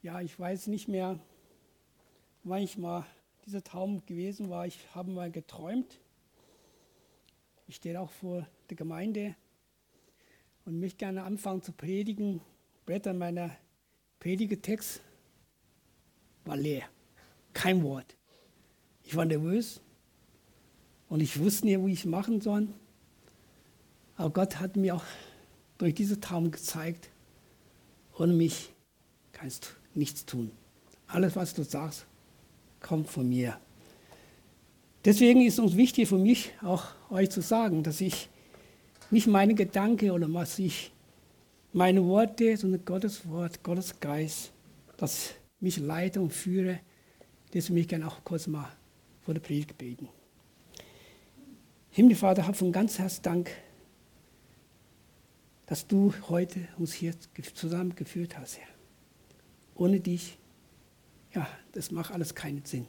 Ja, ich weiß nicht mehr, wann ich mal dieser Traum gewesen war. Ich habe mal geträumt. Ich stehe auch vor der Gemeinde und möchte gerne anfangen zu predigen. Blätter meiner Predigetext war leer. Kein Wort. Ich war nervös und ich wusste nicht, wie ich es machen soll. Aber Gott hat mir auch durch diesen Traum gezeigt, ohne mich kannst du nichts tun. Alles, was du sagst, kommt von mir. Deswegen ist uns wichtig für mich auch euch zu sagen, dass ich nicht meine Gedanken oder was ich, meine Worte, sondern Gottes Wort, Gottes Geist, das mich leite und führe. Deswegen möchte ich gerne auch kurz mal vor der Predigt beten. Himmlischer Vater, hab von ganz Herzen Dank, dass du heute uns hier zusammengeführt hast, Herr. Ohne dich, ja, das macht alles keinen Sinn.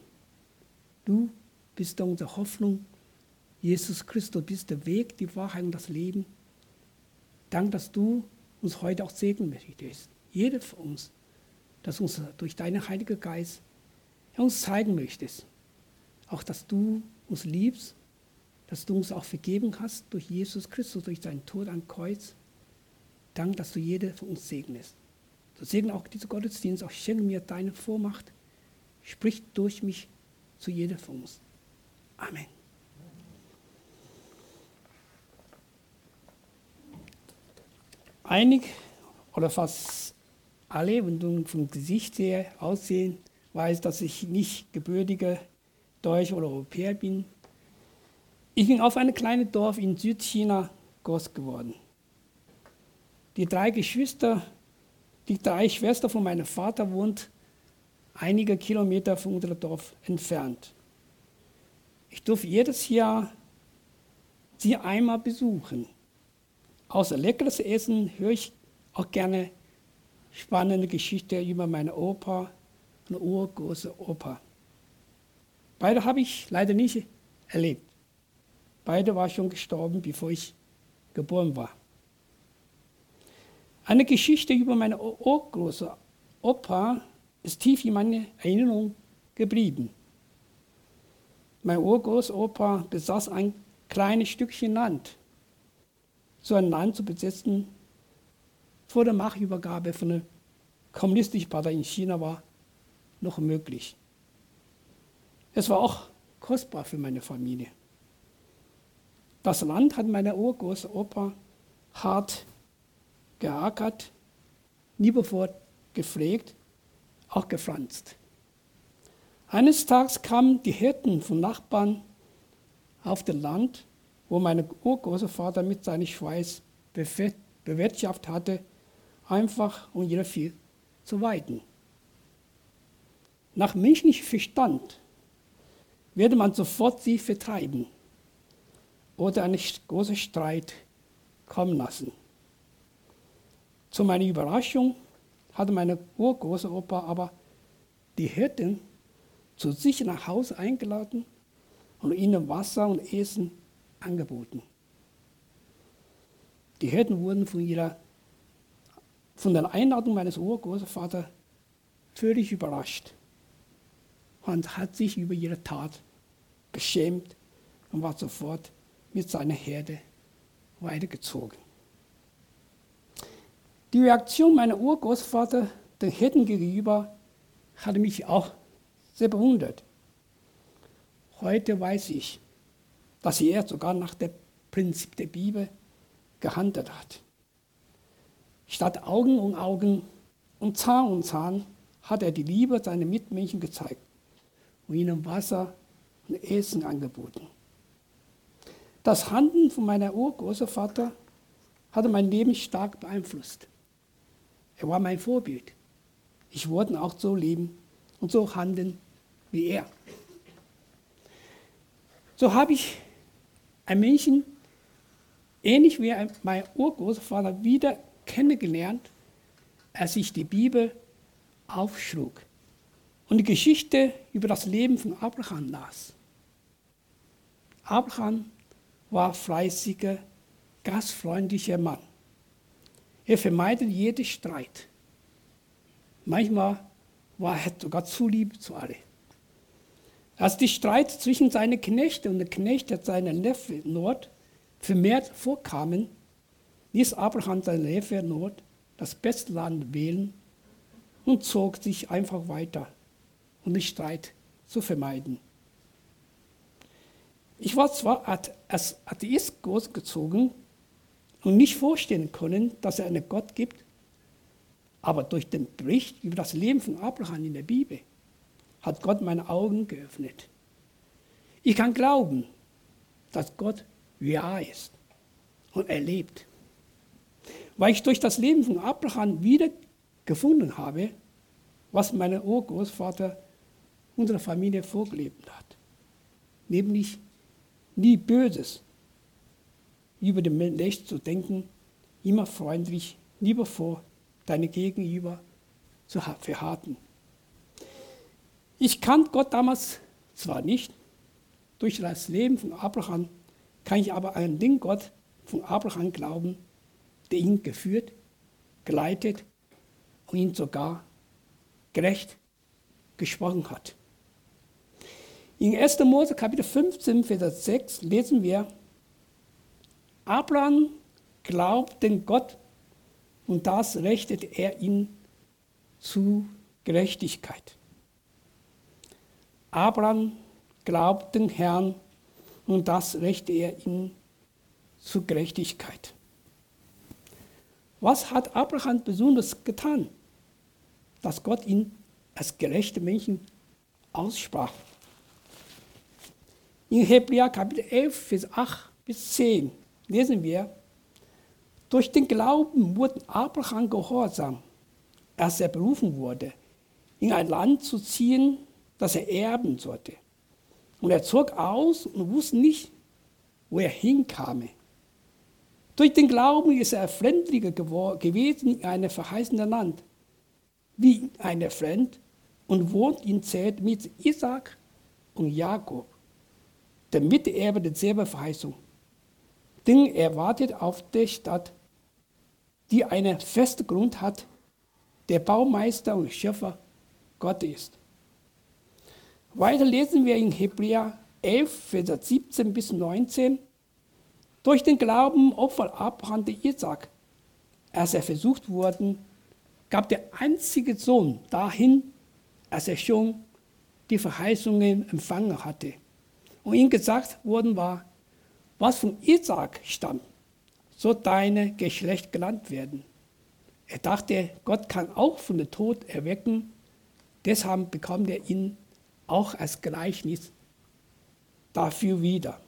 Du bist unsere Hoffnung. Jesus Christus bist der Weg, die Wahrheit und das Leben. Dank, dass du uns heute auch segnen möchtest. Jeder von uns, dass uns durch deinen Heiligen Geist uns zeigen möchtest. Auch, dass du uns liebst, dass du uns auch vergeben hast durch Jesus Christus, durch seinen Tod am Kreuz. Dank, dass du jede von uns segnest. So segne auch diese Gottesdienst, auch schenke mir deine Vormacht. Sprich durch mich zu jeder von uns. Amen. Einig oder fast alle, wenn du vom Gesicht her aussehen, weiß, dass ich nicht gebürtiger Deutsch oder Europäer bin. Ich bin auf einem kleinen Dorf in Südchina groß geworden. Die drei Geschwister, die drei Schwestern von meinem Vater wohnt einige Kilometer von unserem Dorf entfernt. Ich durfte jedes Jahr sie einmal besuchen. Außer leckeres Essen höre ich auch gerne spannende Geschichten über meine Opa und urgroße Opa. Beide habe ich leider nicht erlebt. Beide waren schon gestorben, bevor ich geboren war. Eine Geschichte über meine urgroße Opa ist tief in meine Erinnerung geblieben. Mein Urgroßopa besaß ein kleines Stückchen Land. So ein Land zu besitzen vor der Machtübergabe von der kommunistischen Partei in China war noch möglich. Es war auch kostbar für meine Familie. Das Land hat meine Urgroßopa hart geackert, liebevoll gepflegt, auch gepflanzt. Eines Tages kamen die Hirten von Nachbarn auf das Land, wo mein Urgroßvater mit seinem Schweiß bewirtschaftet hatte, einfach um ihre Vieh zu weiden. Nach menschlichem Verstand werde man sofort sie vertreiben oder einen großen Streit kommen lassen. Zu meiner Überraschung hatte meine Urgroßopa aber die Hirten zu sich nach Hause eingeladen und ihnen Wasser und Essen angeboten. Die Hirten wurden von, ihrer, von der Einladung meines Urgroßvaters völlig überrascht und hat sich über ihre Tat geschämt und war sofort mit seiner Herde weitergezogen. Die Reaktion meiner Urgroßvater den Hirten gegenüber hatte mich auch sehr bewundert. Heute weiß ich, dass er sogar nach dem Prinzip der Bibel gehandelt hat. Statt Augen um Augen und Zahn um Zahn hat er die Liebe seiner Mitmenschen gezeigt und ihnen Wasser und Essen angeboten. Das Handeln von meinem Urgroßvater hatte mein Leben stark beeinflusst. Er war mein Vorbild. Ich wollte auch so leben und so handeln wie er. So habe ich einen Menschen, ähnlich wie mein Urgroßvater, wieder kennengelernt, als ich die Bibel aufschlug und die Geschichte über das Leben von Abraham las. Abraham war fleißiger, gastfreundlicher Mann. Er vermeidet jeden Streit. Manchmal war er sogar zu lieb zu alle. Als die Streit zwischen seinen Knechten und den Knechten seiner Neffe Nord vermehrt vorkamen, ließ Abraham seinen Neffe Nord das beste Land wählen und zog sich einfach weiter, um den Streit zu vermeiden. Ich war zwar als Atheist großgezogen und nicht vorstellen können, dass es einen Gott gibt, aber durch den Bericht über das Leben von Abraham in der Bibel hat Gott meine Augen geöffnet. Ich kann glauben, dass Gott real ist und er lebt. Weil ich durch das Leben von Abraham wieder gefunden habe, was mein Urgroßvater unserer Familie vorgelebt hat. Nämlich nie Böses über den Menschen zu denken, immer freundlich, liebevoll deine Gegenüber zu verharten. Ich kannte Gott damals zwar nicht, durch das Leben von Abraham kann ich aber an den Gott von Abraham glauben, der ihn geführt, geleitet und ihn sogar gerecht gesprochen hat. In 1. Mose Kapitel 15, Vers 6 lesen wir, Abraham glaubt den Gott und das rechtet er ihn zu Gerechtigkeit. Abraham glaubt den Herrn und das rechtet er ihn zu Gerechtigkeit. Was hat Abraham besonders getan, dass Gott ihn als gerechte Menschen aussprach? In Hebräer Kapitel 11, Vers 8 bis 10 lesen wir, durch den Glauben wurde Abraham gehorsam, als er berufen wurde, in ein Land zu ziehen, das er erben sollte. Und er zog aus und wusste nicht, wo er hinkam. Durch den Glauben ist er Fremdlicher gewesen in einem verheißenen Land, wie eine Fremd, und wohnt in Zelt mit Isaac und Jakob, der Miterbe derselben Verheißung. Denn er wartet auf die Stadt, die einen festen Grund hat, der Baumeister und Schöpfer Gott ist. Weiter lesen wir in Hebräer 11, Vers 17 bis 19. Durch den Glauben opfert Abraham den Isaac. Als er versucht wurde, gab der einzige Sohn dahin, als er schon die Verheißungen empfangen hatte. Und ihm gesagt worden war, was von Isaac stammt, soll deine Geschlecht genannt werden. Er dachte, Gott kann auch von den Tod erwecken, deshalb bekommt er ihn auch als Gleichnis dafür wieder.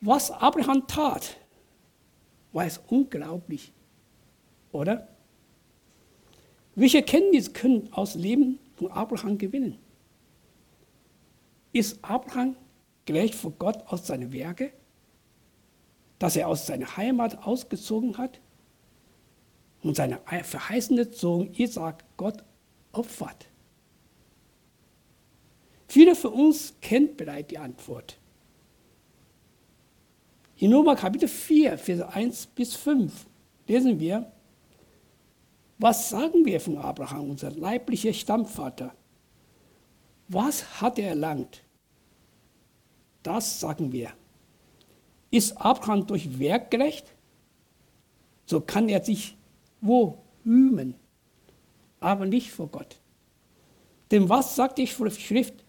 Was Abraham tat, war es unglaublich, oder? Welche Kenntnis können aus Leben von Abraham gewinnen? Ist Abraham gerecht vor Gott aus seinen Werken, dass er aus seiner Heimat ausgezogen hat und seine verheißene Sohn Isaac Gott opfert? Viele von uns kennen bereits die Antwort. In Nummer Kapitel 4, Vers 1 bis 5 lesen wir, was sagen wir von Abraham, unser leiblicher Stammvater? Was hat er erlangt? Das sagen wir. Ist Abraham durch Werk gerecht? So kann er sich wo rühmen, aber nicht vor Gott. Denn was sagt die Schrift?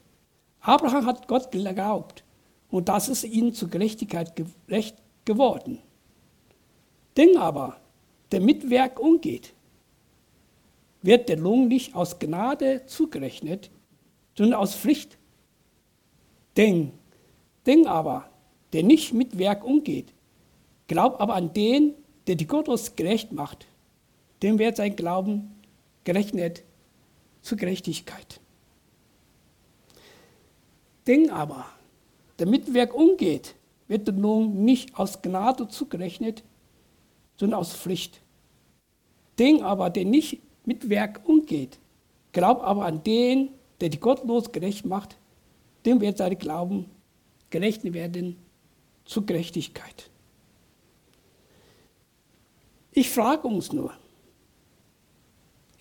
Abraham hat Gott geglaubt und das ist ihm zur Gerechtigkeit gerecht geworden. Denn aber, der mit Werk umgeht, wird der Lohn nicht aus Gnade zugerechnet, sondern aus Pflicht. Denn, denn aber, der nicht mit Werk umgeht, glaubt aber an den, der die Gottes gerecht macht, dem wird sein Glauben gerechnet zur Gerechtigkeit. Ding aber, der mit Werk umgeht, wird nun nicht aus Gnade zugerechnet, sondern aus Pflicht. Den aber, der nicht mit Werk umgeht, glaubt aber an den, der die gottlos gerecht macht, dem wird sein Glauben gerechnet werden zur Gerechtigkeit. Ich frage uns nur,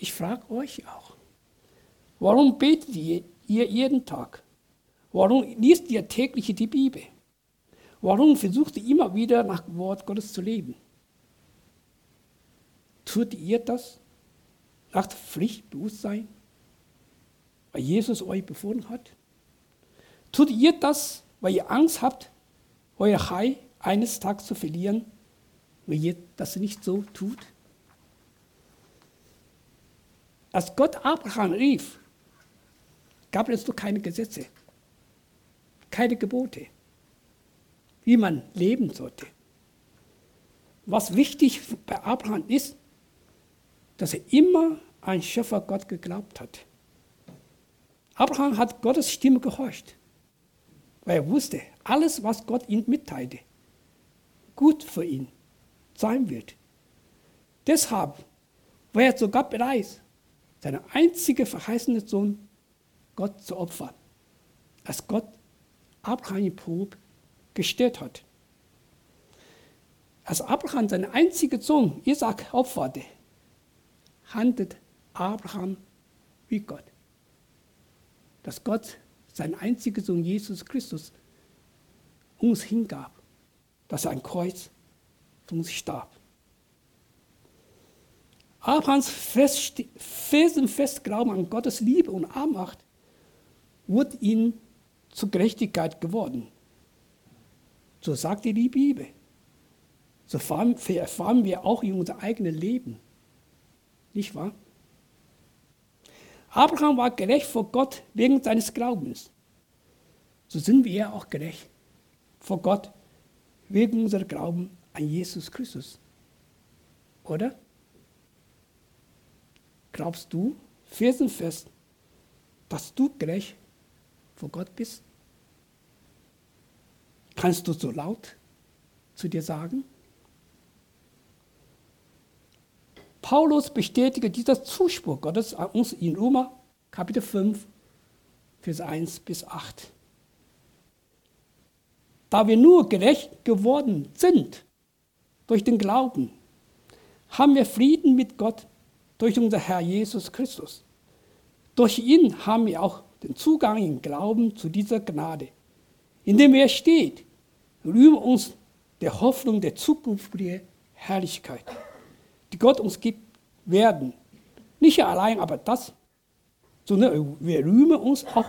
Ich frage euch auch, warum betet ihr, ihr jeden Tag? Warum liest ihr täglich die Bibel? Warum versucht ihr immer wieder nach dem Wort Gottes zu leben? Tut ihr das nach Pflichtbewusstsein, weil Jesus euch befohlen hat? Tut ihr das, weil ihr Angst habt, euer Heil eines Tages zu verlieren, wenn ihr das nicht so tut? Als Gott Abraham rief, gab es doch keine Gesetze, keine Gebote, wie man leben sollte. Was wichtig bei Abraham ist, dass er immer an Schöpfer Gott geglaubt hat. Abraham hat Gottes Stimme gehorcht, weil er wusste, alles, was Gott ihm mitteilte, gut für ihn sein wird. Deshalb war er sogar bereit, seinen einzigen verheißenen Sohn Gott zu opfern, als Gott Abraham in Probe gestellt hat. Als Abraham seinen einzigen Sohn Isaac opferte, handelt Abraham wie Gott. Dass Gott seinen einzigen Sohn Jesus Christus uns hingab, dass er ein Kreuz für uns starb. Abrahams felsenfest Glauben an Gottes Liebe und Armacht wurde ihm zur Gerechtigkeit geworden. So sagt die Bibel. So erfahren wir auch in unser eigenes Leben. Nicht wahr? Abraham war gerecht vor Gott wegen seines Glaubens. So sind wir auch gerecht vor Gott wegen unserer Glauben an Jesus Christus. Oder? Glaubst du felsenfest, dass du gerecht vor Gott bist? Kannst du so laut zu dir sagen? Paulus bestätigt dieser Zuspruch Gottes an uns in Römer Kapitel 5, Vers 1 bis 8. Da wir nur gerecht geworden sind durch den Glauben, haben wir Frieden mit Gott durch unser Herr Jesus Christus. Durch ihn haben wir auch den Zugang im Glauben zu dieser Gnade, in dem er steht, rühmen uns der Hoffnung der zukünftigen Herrlichkeit, die Gott uns gibt, werden. Nicht allein aber das, sondern wir rühmen uns auch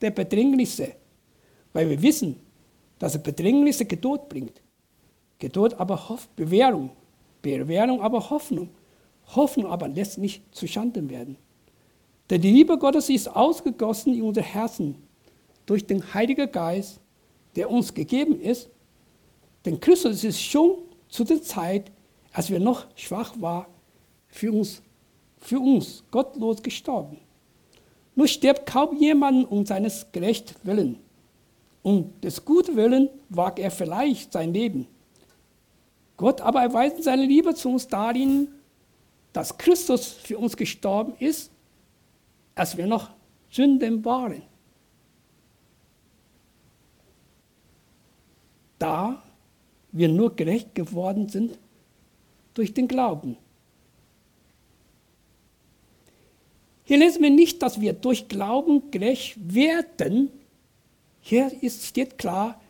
der Bedrängnisse, weil wir wissen, dass Bedrängnisse Geduld bringt. Geduld aber hofft Bewährung, Bewährung aber Hoffnung. Hoffnung aber lässt nicht zu Schanden werden. Denn die Liebe Gottes ist ausgegossen in unser Herzen durch den Heiligen Geist, der uns gegeben ist. Denn Christus ist schon zu der Zeit, als wir noch schwach waren, für uns, für uns gottlos gestorben. Nur stirbt kaum jemand um seines gerechten Willen. Um des guten Willen wagt er vielleicht sein Leben. Gott aber erweist seine Liebe zu uns darin, dass Christus für uns gestorben ist, als wir noch Sünden waren. Da wir nur gerecht geworden sind durch den Glauben. Hier lesen wir nicht, dass wir durch Glauben gerecht werden. Hier ist, steht klar,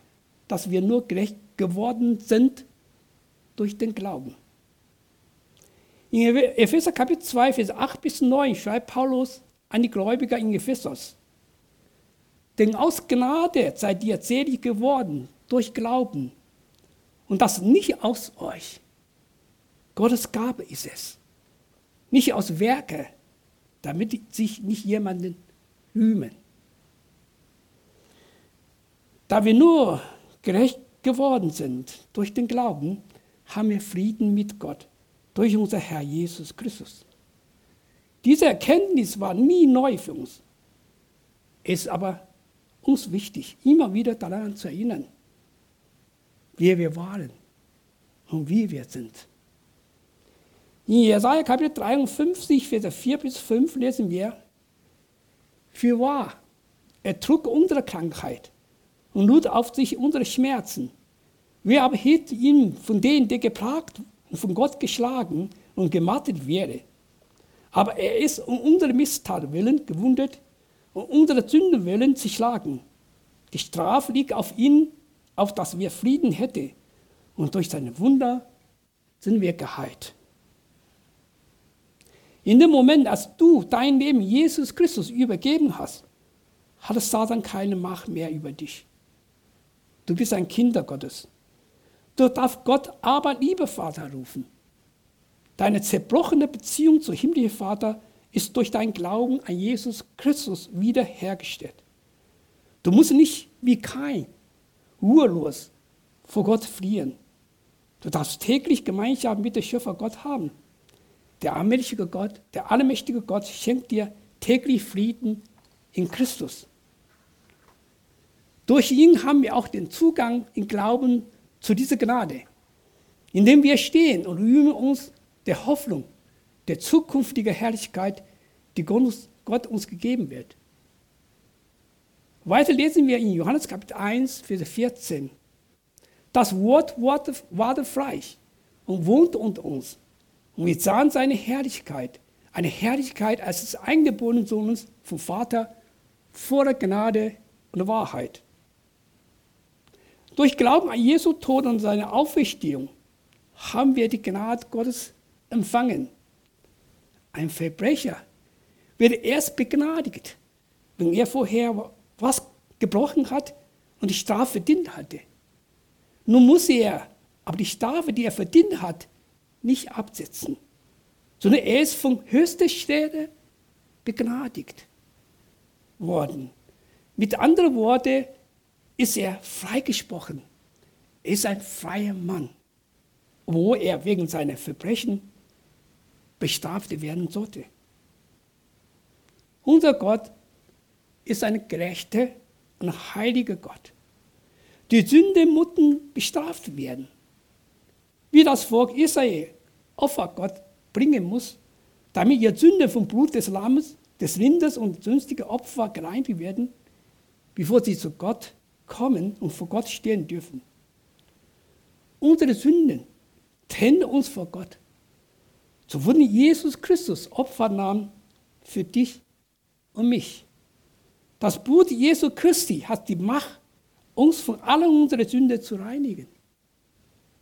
dass wir nur gerecht geworden sind durch den Glauben. In Epheser Kapitel 2, Vers 8 bis 9 schreibt Paulus an die Gläubiger in Ephesus. Denn aus Gnade seid ihr selig geworden durch Glauben. Und das nicht aus euch. Gottes Gabe ist es. Nicht aus Werke, damit sich nicht jemanden rühmen. Da wir nur gerecht geworden sind durch den Glauben, haben wir Frieden mit Gott durch unser Herr Jesus Christus. Diese Erkenntnis war nie neu für uns. Es ist aber uns wichtig, immer wieder daran zu erinnern, wer wir waren und wie wir sind. In Jesaja Kapitel 53, Verse 4 bis 5 lesen wir, für wahr, er trug unsere Krankheit und lud auf sich unsere Schmerzen. Wer aber hielt ihn von denen, der geplagt und von Gott geschlagen und gemattet wäre? Aber er ist um unsere Misstat willen gewundet und unsere Sünden willen zerschlagen. Die Strafe liegt auf ihn, auf dass wir Frieden hätten. Und durch seine Wunder sind wir geheilt. In dem Moment, als du dein Leben Jesus Christus übergeben hast, hat Satan keine Macht mehr über dich. Du bist ein Kind Gottes. Du darfst Gott aber lieber Vater rufen. Deine zerbrochene Beziehung zum himmlischen Vater ist durch dein Glauben an Jesus Christus wiederhergestellt. Du musst nicht wie kein ruhelos vor Gott fliehen. Du darfst täglich Gemeinschaft mit dem Schöpfer Gott haben. Der allmächtige Gott, der allmächtige Gott schenkt dir täglich Frieden in Christus. Durch ihn haben wir auch den Zugang im Glauben zu dieser Gnade, indem wir stehen und rühmen uns der Hoffnung, der zukünftigen Herrlichkeit, die Gott uns gegeben wird. Weiter lesen wir in Johannes Kapitel 1, Vers 14. Das Wort wurde Fleisch und wohnte unter uns. Und wir sahen seine Herrlichkeit, eine Herrlichkeit als des eingeborenen Sohnes vom Vater voller Gnade und Wahrheit. Durch Glauben an Jesu Tod und seine Auferstehung haben wir die Gnade Gottes empfangen. Ein Verbrecher wird erst begnadigt, wenn er vorher was gebrochen hat und die Strafe verdient hatte. Nun muss er aber die Strafe, die er verdient hat, nicht absetzen, sondern er ist von höchster Stelle begnadigt worden. Mit anderen Worten ist er freigesprochen. Er ist ein freier Mann, wo er wegen seiner Verbrechen bestraft werden sollte. Unser Gott ist ein gerechter und heiliger Gott. Die Sünde mussten bestraft werden wie das Volk Israel Opfer Gott bringen muss, damit ihr Sünde vom Blut des Lammes, des Rindes und sonstige Opfer gereinigt werden, bevor sie zu Gott kommen und vor Gott stehen dürfen. Unsere Sünden trennen uns vor Gott. So wurden Jesus Christus Opfer nahm für dich und mich. Das Blut Jesu Christi hat die Macht, uns von allen unseren Sünden zu reinigen.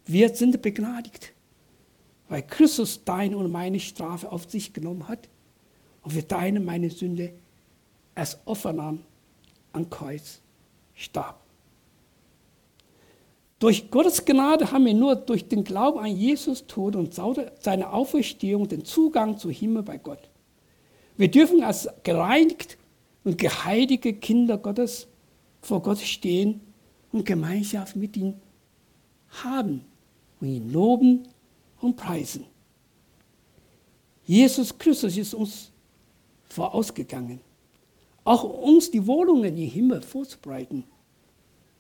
Wir sind begnadigt, weil Christus deine und meine Strafe auf sich genommen hat und für deine, meine Sünde als Opfer nahm, am Kreuz starb. Durch Gottes Gnade haben wir nur durch den Glauben an Jesus Tod und seine Auferstehung den Zugang zum Himmel bei Gott. Wir dürfen als gereinigt und geheiligte Kinder Gottes vor Gott stehen und Gemeinschaft mit ihm haben und ihn loben und preisen. Jesus Christus ist uns vorausgegangen, auch uns die Wohnungen im Himmel vorzubereiten.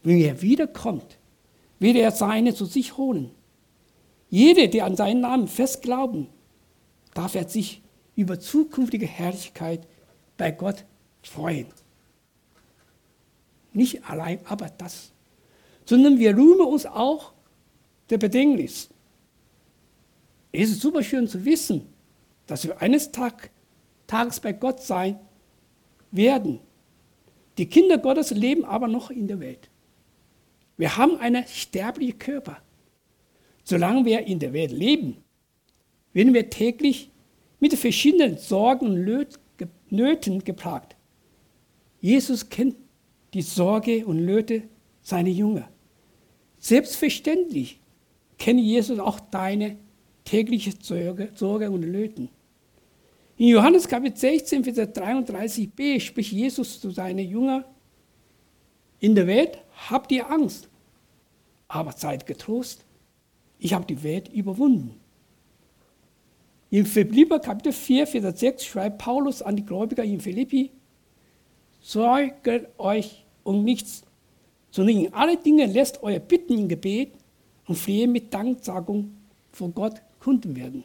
Wenn er wiederkommt, wird er seine zu sich holen. Jeder, der an seinen Namen fest glauben, darf er sich über zukünftige Herrlichkeit bei Gott freuen. Nicht allein aber das, sondern wir rühmen uns auch der Bedingnis. Es ist super schön zu wissen, dass wir eines Tag, Tages bei Gott sein werden. Die Kinder Gottes leben aber noch in der Welt. Wir haben einen sterblichen Körper. Solange wir in der Welt leben, werden wir täglich mit verschiedenen Sorgen und Nöten geplagt. Jesus kennt die Sorge und Nöte seiner Jünger. Selbstverständlich kenne Jesus auch deine tägliche Sorge, Sorge und Nöten. In Johannes Kapitel 16, Vers 33b spricht Jesus zu seinen Jüngern, in der Welt habt ihr Angst, aber seid getrost, ich habe die Welt überwunden. In Philipper Kapitel 4, Vers 6 schreibt Paulus an die Gläubiger in Philippi, sorgt euch um nichts, sondern in alle Dinge lässt euer Bitten im Gebet und Flehe mit Danksagung vor Gott kunden werden.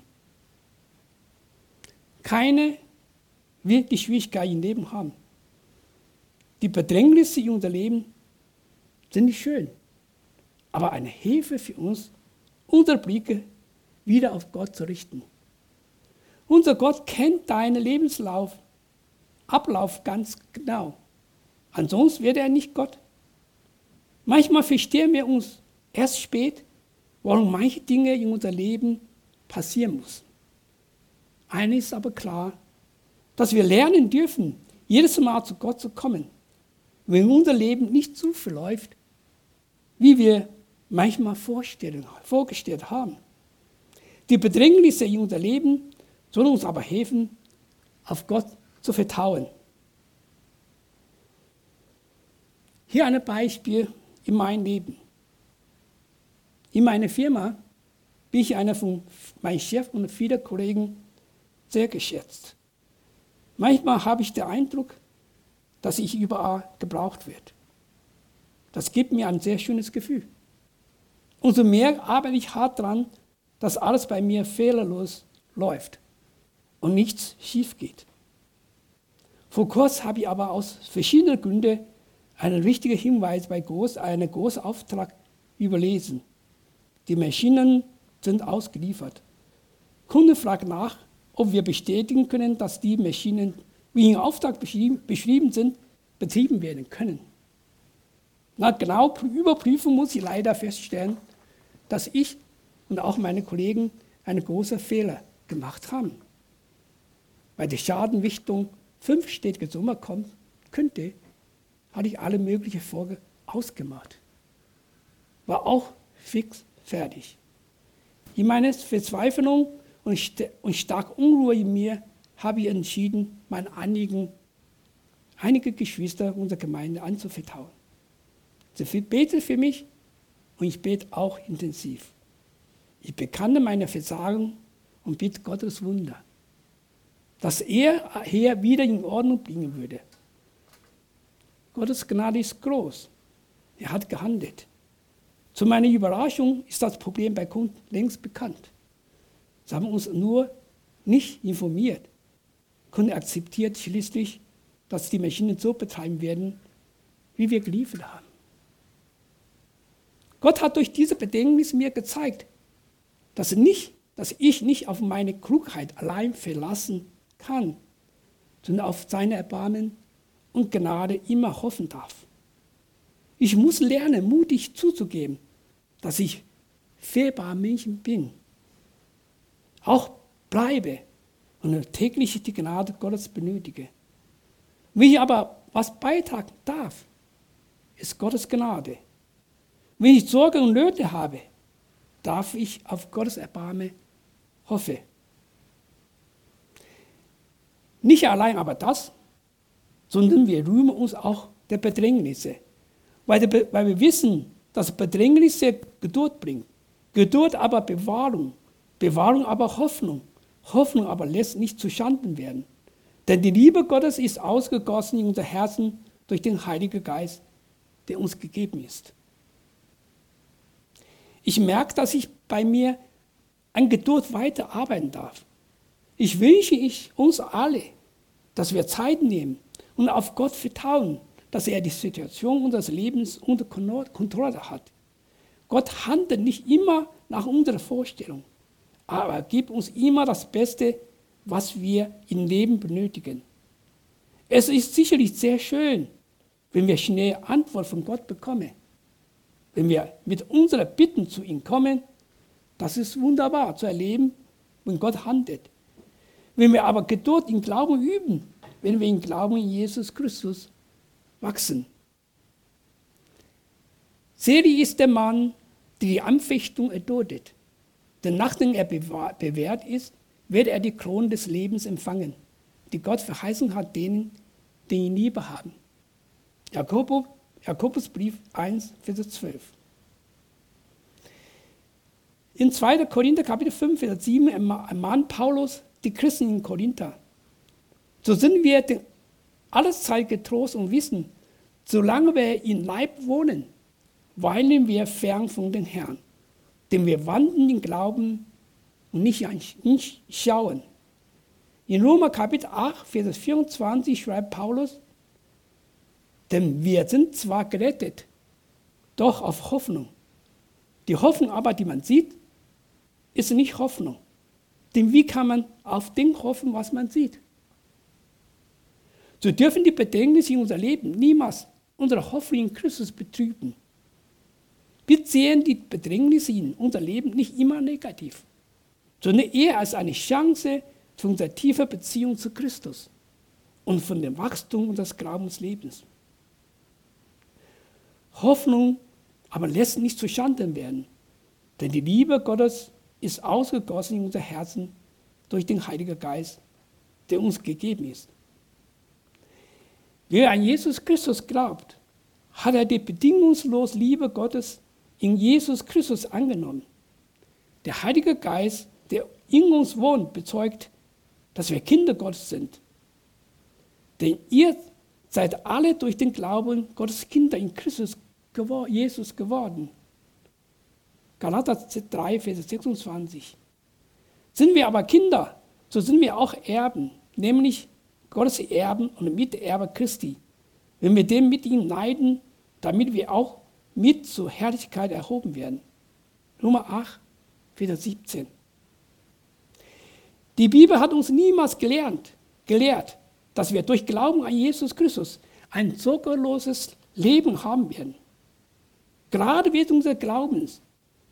Keine wird die Schwierigkeit im Leben haben. Die Bedrängnisse in unserem Leben sind nicht schön, aber eine Hilfe für uns, unsere Blicke wieder auf Gott zu richten. Unser Gott kennt deinen Lebenslauf, Ablauf ganz genau. Ansonsten wäre er nicht Gott. Manchmal verstehen wir uns erst spät, warum manche Dinge in unser Leben passieren müssen. Eines ist aber klar, dass wir lernen dürfen, jedes Mal zu Gott zu kommen, wenn unser Leben nicht so verläuft, wie wir manchmal vorgestellt haben. Die Bedrängnisse in unser Leben sollen uns aber helfen, auf Gott zu vertrauen. Hier ein Beispiel in meinem Leben. In meiner Firma bin ich einer von meinem Chef und vielen Kollegen sehr geschätzt. Manchmal habe ich den Eindruck, dass ich überall gebraucht werde. Das gibt mir ein sehr schönes Gefühl. Umso mehr arbeite ich hart daran, dass alles bei mir fehlerlos läuft und nichts schief geht. Vor kurzem habe ich aber aus verschiedenen Gründen einen wichtigen Hinweis bei Groß, einen Großauftrag überlesen. Die Maschinen sind ausgeliefert. Kunde fragt nach, ob wir bestätigen können, dass die Maschinen, wie im Auftrag beschrieben sind, betrieben werden können. Nach genau Überprüfung muss ich leider feststellen, dass ich und auch meine Kollegen einen großen Fehler gemacht haben. Weil die Schadenwichtung fünfstellige Summe kommt, könnte, hatte ich alle möglichen Folgen ausgemacht. War auch fix fertig. In meiner Verzweiflung und, st und stark Unruhe in mir habe ich entschieden, mein Anliegen einige Geschwister unserer Gemeinde anzuvertrauen. Sie beten für mich und ich bete auch intensiv. Ich bekannte meine Versagen und bitte Gottes Wunder, dass er hier wieder in Ordnung bringen würde. Gottes Gnade ist groß. Er hat gehandelt. Zu meiner Überraschung ist das Problem bei Kunden längst bekannt. Sie haben uns nur nicht informiert. Kunde akzeptiert schließlich, dass die Maschinen so betreiben werden, wie wir geliefert haben. Gott hat durch diese Bedängnis mir gezeigt, dass, nicht, dass ich nicht auf meine Klugheit allein verlassen kann, sondern auf seine Erbarmen und Gnade immer hoffen darf. Ich muss lernen, mutig zuzugeben, dass ich fehlbar Menschen bin. Auch bleibe und täglich die Gnade Gottes benötige. Wenn ich aber was beitragen darf, ist Gottes Gnade. Wenn ich Sorge und Nöte habe, darf ich auf Gottes Erbarme hoffen. Nicht allein aber das, sondern wir rühmen uns auch der Bedrängnisse, weil, weil wir wissen, dass Bedrängnisse Geduld bringt. Geduld aber Bewahrung, Bewahrung aber Hoffnung, Hoffnung aber lässt nicht zu Schanden werden. Denn die Liebe Gottes ist ausgegossen in unser Herzen durch den Heiligen Geist, der uns gegeben ist. Ich merke, dass ich bei mir an Geduld weiterarbeiten darf. Ich wünsche ich uns alle, dass wir Zeit nehmen und auf Gott vertrauen, dass er die Situation unseres Lebens unter Kontrolle hat. Gott handelt nicht immer nach unserer Vorstellung, aber er gibt uns immer das Beste, was wir im Leben benötigen. Es ist sicherlich sehr schön, wenn wir schnell Antwort von Gott bekommen. Wenn wir mit unseren Bitten zu ihm kommen, das ist wunderbar zu erleben, wenn Gott handelt. Wenn wir aber Geduld im Glauben üben, wenn wir im Glauben in Jesus Christus wachsen. Selig ist der Mann, der die Anfechtung erduldet. Denn nachdem er bewährt ist, wird er die Krone des Lebens empfangen, die Gott verheißen hat denen, die ihn Liebe haben. Jakobus Jakobusbrief 1, Vers 12. In 2. Korinther Kapitel 5, Vers 7 ermahnt Paulus die Christen in Korinther. So sind wir alles Zeit getrost und wissen, solange wir in Leib wohnen, weilen wir fern von den Herrn. Denn wir wandeln im Glauben und nicht, nicht schauen. In Römer Kapitel 8, Vers 24 schreibt Paulus, denn wir sind zwar gerettet, doch auf Hoffnung. Die Hoffnung aber, die man sieht, ist nicht Hoffnung. Denn wie kann man auf den hoffen, was man sieht? So dürfen die Bedrängnisse in unser Leben niemals unsere Hoffnung in Christus betrüben. Wir sehen die Bedrängnisse in unser Leben nicht immer negativ, sondern eher als eine Chance für unsere tiefe Beziehung zu Christus und von dem Wachstum unseres Glaubenslebens. Hoffnung aber lässt nicht zu Schanden werden, denn die Liebe Gottes ist ausgegossen in unser Herzen durch den Heiligen Geist, der uns gegeben ist. Wer an Jesus Christus glaubt, hat er die bedingungslose Liebe Gottes in Jesus Christus angenommen. Der Heilige Geist, der in uns wohnt, bezeugt, dass wir Kinder Gottes sind. Denn ihr seid alle durch den Glauben Gottes Kinder in Christus Jesus geworden. Galater 3, Vers 26. Sind wir aber Kinder, so sind wir auch Erben, nämlich Gottes Erben und Miterbe Christi. Wenn wir dem mit ihm leiden, damit wir auch mit zur Herrlichkeit erhoben werden. Nummer 8, Vers 17. Die Bibel hat uns niemals gelernt, gelehrt, dass wir durch Glauben an Jesus Christus ein sorgloses Leben haben werden. Gerade wegen unseres Glaubens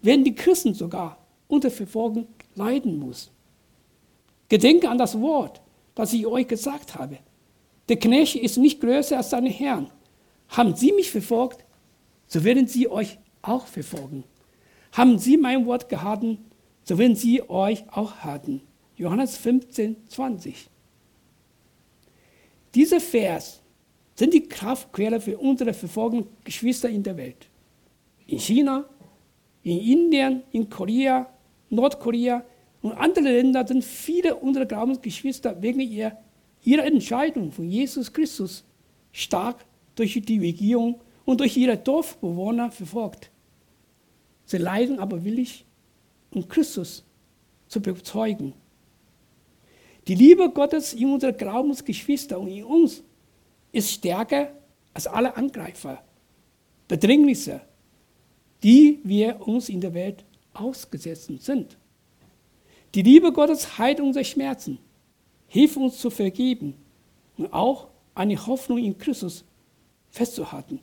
werden die Christen sogar unter Verfolgung leiden muss. Gedenke an das Wort, das ich euch gesagt habe. Der Knecht ist nicht größer als seine Herrn. Haben Sie mich verfolgt, so werden Sie euch auch verfolgen. Haben Sie mein Wort gehalten, so werden Sie euch auch halten. Johannes 15, 20. Dieser Vers sind die Kraftquelle für unsere verfolgten Geschwister in der Welt. In China, in Indien, in Korea, Nordkorea und anderen Ländern sind viele unserer Glaubensgeschwister wegen ihrer, ihrer Entscheidung von Jesus Christus stark durch die Regierung und durch ihre Dorfbewohner verfolgt. Sie leiden aber willig, um Christus zu bezeugen. Die Liebe Gottes in unsere Glaubensgeschwister und in uns ist stärker als alle Angreifer, Bedrängnisse, die wir uns in der Welt ausgesetzt sind. Die Liebe Gottes heilt unsere Schmerzen, hilft uns zu vergeben und auch eine Hoffnung in Christus festzuhalten.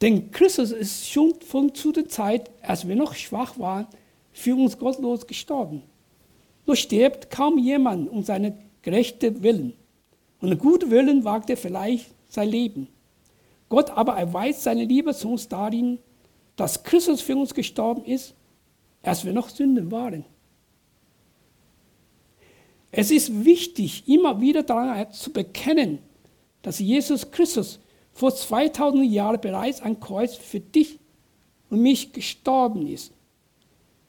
Denn Christus ist schon von zu der Zeit, als wir noch schwach waren, für uns gottlos gestorben. Nur stirbt kaum jemand um seinen gerechten Willen. Und ein guter Willen wagt er vielleicht sein Leben. Gott aber erweist seine Liebe zu uns darin, dass Christus für uns gestorben ist, als wir noch Sünden waren. Es ist wichtig, immer wieder daran zu bekennen, dass Jesus Christus vor 2000 Jahren bereits am Kreuz für dich und mich gestorben ist.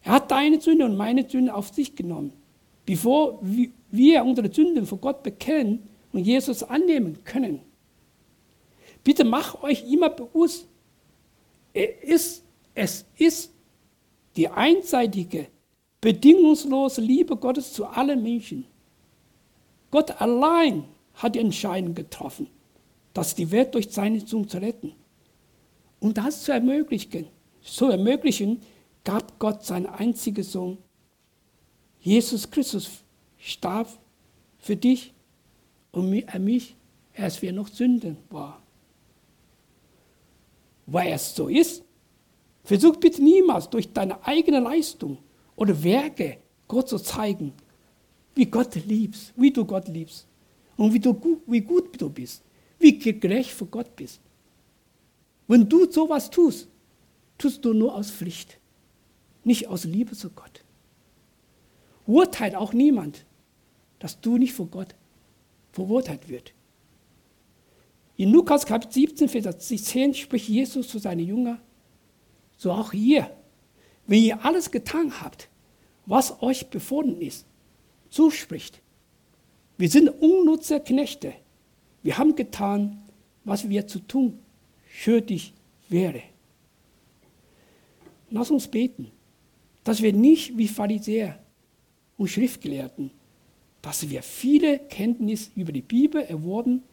Er hat deine Sünde und meine Sünde auf sich genommen, bevor wir unsere Sünden vor Gott bekennen und Jesus annehmen können. Bitte mach euch immer bewusst, er ist, es ist die einseitige, bedingungslose Liebe Gottes zu allen Menschen. Gott allein hat die Entscheidung getroffen, dass die Welt durch seine Sohn zu retten. Um das zu ermöglichen, zu ermöglichen, gab Gott seinen einzigen Sohn. Jesus Christus starb für dich und mich, als wir noch Sünden waren. Weil es so ist, versuch bitte niemals durch deine eigene Leistung oder Werke Gott zu zeigen, wie Gott liebst, wie du Gott liebst und wie, du, wie gut du bist, wie gerecht für Gott bist. Wenn du sowas tust, tust du nur aus Pflicht, nicht aus Liebe zu Gott. Urteilt auch niemand, dass du nicht vor Gott verurteilt wird. In Lukas Kapitel 17, Vers 10 spricht Jesus zu seinen Jüngern, so auch ihr, wenn ihr alles getan habt, was euch befohlen ist, zuspricht. Wir sind unnutze Knechte. Wir haben getan, was wir zu tun schuldig wäre. Lass uns beten, dass wir nicht wie Pharisäer und Schriftgelehrten, dass wir viele Kenntnis über die Bibel erworben,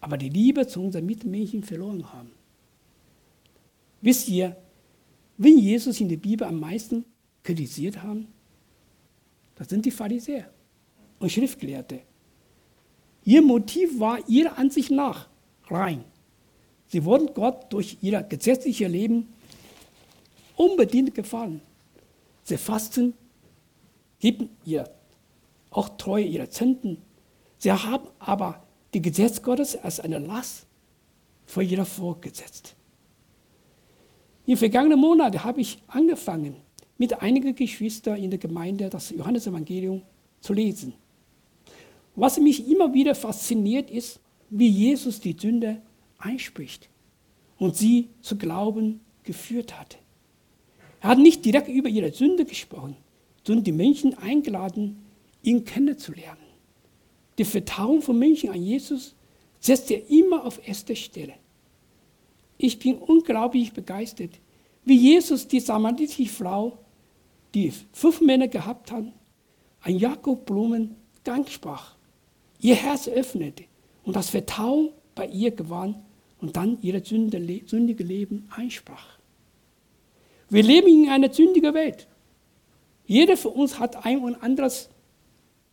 aber die Liebe zu unseren Mitmenschen verloren haben. Wisst ihr, wen Jesus in der Bibel am meisten kritisiert haben? Das sind die Pharisäer und Schriftgelehrte. Ihr Motiv war ihrer Ansicht nach rein. Sie wollten Gott durch ihr gesetzliches Leben unbedingt gefallen. Sie fasten, geben ihr auch Treue ihrer Zenten. Sie haben aber die Gesetz Gottes als eine Last vor jeder vorgesetzt. Im vergangenen Monat habe ich angefangen, mit einigen Geschwistern in der Gemeinde das Johannesevangelium zu lesen. Was mich immer wieder fasziniert ist, wie Jesus die Sünde einspricht und sie zu Glauben geführt hat. Er hat nicht direkt über ihre Sünde gesprochen, sondern die Menschen eingeladen, ihn kennenzulernen. Die Vertrauung von Menschen an Jesus setzt er immer auf erste Stelle. Ich bin unglaublich begeistert, wie Jesus die samaritische Frau, die fünf Männer gehabt hat, ein Jakob Blumen Dank sprach, ihr Herz öffnete und das Vertrauen bei ihr gewann und dann ihr sündige Leben einsprach. Wir leben in einer sündigen Welt. Jeder von uns hat ein und anderes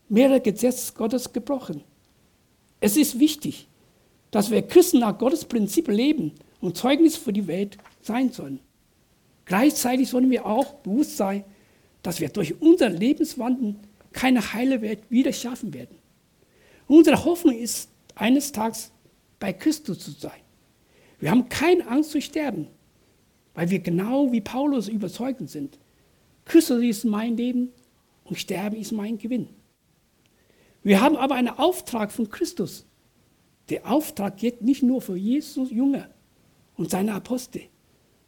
mehrere Gesetze Gottes gebrochen. Es ist wichtig, dass wir Christen nach Gottes Prinzip leben und Zeugnis für die Welt sein sollen. Gleichzeitig sollen wir auch bewusst sein, dass wir durch unser Lebenswandel keine heile Welt wieder schaffen werden. Unsere Hoffnung ist, eines Tages bei Christus zu sein. Wir haben keine Angst zu sterben, weil wir genau wie Paulus überzeugt sind. Christus ist mein Leben und Sterben ist mein Gewinn. Wir haben aber einen Auftrag von Christus. Der Auftrag geht nicht nur für Jesus Jünger und seine Apostel,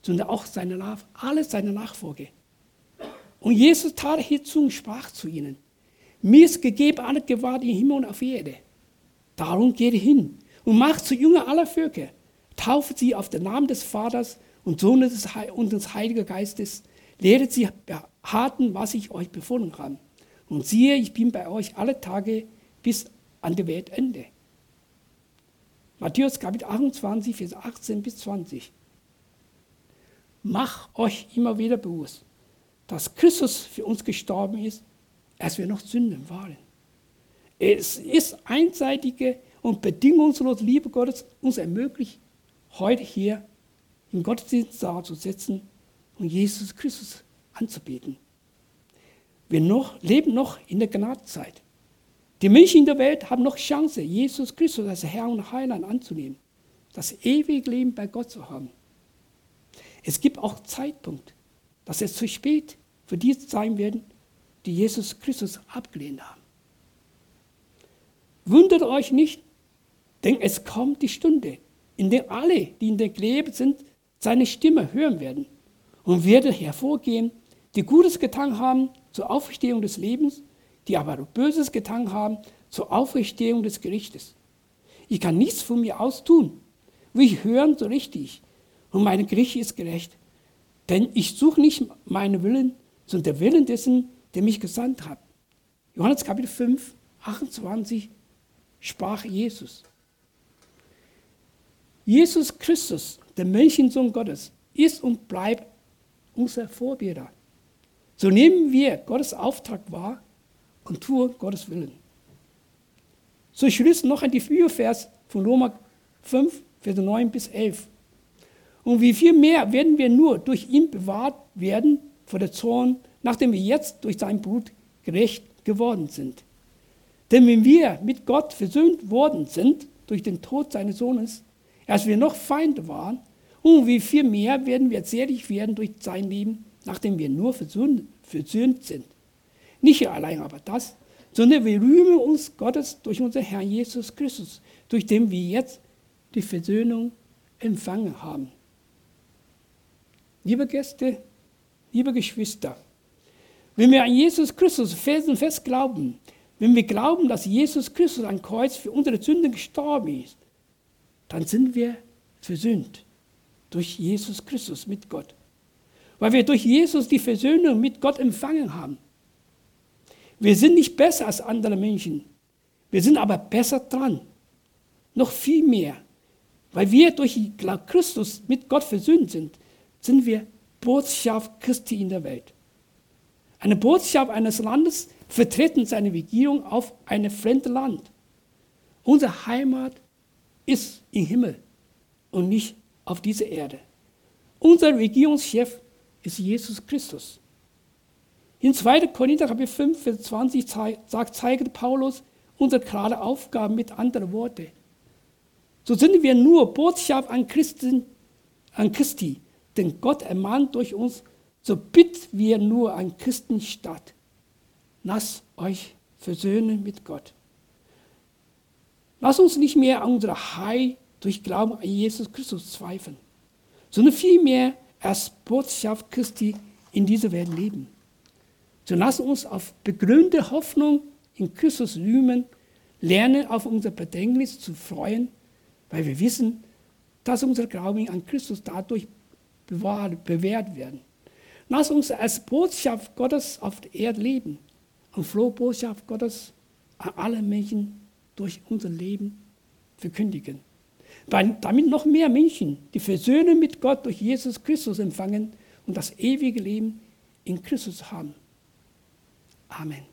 sondern auch seine, alle seine Nachfolger. Und Jesus tat hierzu und sprach zu ihnen, mir ist gegeben alle Gewalt im Himmel und auf Erde. Darum geht hin und macht zu Jünger aller Völker, tauft sie auf den Namen des Vaters und Sohnes und des Heiligen Geistes, lehret sie beharten, was ich euch befohlen habe. Und siehe, ich bin bei euch alle Tage bis an der Weltende. Matthäus Kapitel 28, Vers 18 bis 20. Mach euch immer wieder bewusst, dass Christus für uns gestorben ist, als wir noch Sünden waren. Es ist einseitige und bedingungslose Liebe Gottes uns ermöglicht, heute hier im Gottesdienstsaal zu sitzen und Jesus Christus anzubeten. Wir noch, leben noch in der Gnadenzeit. Die Menschen in der Welt haben noch Chance, Jesus Christus als Herr und Heiland anzunehmen, das ewige Leben bei Gott zu haben. Es gibt auch Zeitpunkt, dass es zu spät für die sein werden, die Jesus Christus abgelehnt haben. Wundert euch nicht, denn es kommt die Stunde, in der alle, die in der Leben sind, seine Stimme hören werden und werden hervorgehen, die Gutes getan haben zur Auferstehung des Lebens, die aber Böses getan haben zur Auferstehung des Gerichtes. Ich kann nichts von mir aus tun. Wie ich hören, so richtig. Und mein Gericht ist gerecht. Denn ich suche nicht meinen Willen, sondern der Willen dessen, der mich gesandt hat. Johannes Kapitel 5, 28 sprach Jesus. Jesus Christus, der Menschensohn Gottes, ist und bleibt unser Vorbilder. So nehmen wir Gottes Auftrag wahr und tun Gottes Willen. So schließt noch ein die Vers von Roma 5, Vers 9 bis 11. Und wie viel mehr werden wir nur durch ihn bewahrt werden vor der Zorn, nachdem wir jetzt durch sein Blut gerecht geworden sind. Denn wenn wir mit Gott versöhnt worden sind durch den Tod seines Sohnes, als wir noch Feinde waren, und wie viel mehr werden wir selig werden durch sein Leben, nachdem wir nur versöhnt sind. Nicht allein aber das, sondern wir rühmen uns Gottes durch unseren Herrn Jesus Christus, durch den wir jetzt die Versöhnung empfangen haben. Liebe Gäste, liebe Geschwister, wenn wir an Jesus Christus felsenfest glauben, wenn wir glauben, dass Jesus Christus am Kreuz für unsere Sünden gestorben ist, dann sind wir versöhnt durch Jesus Christus mit Gott. Weil wir durch Jesus die Versöhnung mit Gott empfangen haben. Wir sind nicht besser als andere Menschen. Wir sind aber besser dran. Noch viel mehr. Weil wir durch Christus mit Gott versöhnt sind, sind wir Botschaft Christi in der Welt. Eine Botschaft eines Landes, vertreten seine Regierung auf einem fremden Land. Unsere Heimat ist im Himmel und nicht auf dieser Erde. Unser Regierungschef ist Jesus Christus. In 2. Korinther Kapitel 5, Vers 20 sagt, zeigt Paulus unsere klare Aufgabe mit anderen Worten. So sind wir nur Botschaft an Christen, an Christi, denn Gott ermahnt durch uns, so bittet wir nur an Christen statt. Lasst euch versöhnen mit Gott. Lass uns nicht mehr an unsere Heil durch Glauben an Jesus Christus zweifeln, sondern vielmehr als Botschaft Christi in dieser Welt leben. So lass uns auf begründete Hoffnung in Christus rühmen, lernen auf unser Bedängnis zu freuen, weil wir wissen, dass unser Glauben an Christus dadurch bewährt werden. Lass uns als Botschaft Gottes auf der Erde leben und frohe Botschaft Gottes an alle Menschen durch unser Leben verkündigen. Weil damit noch mehr Menschen die Versöhnung mit Gott durch Jesus Christus empfangen und das ewige Leben in Christus haben. Amen.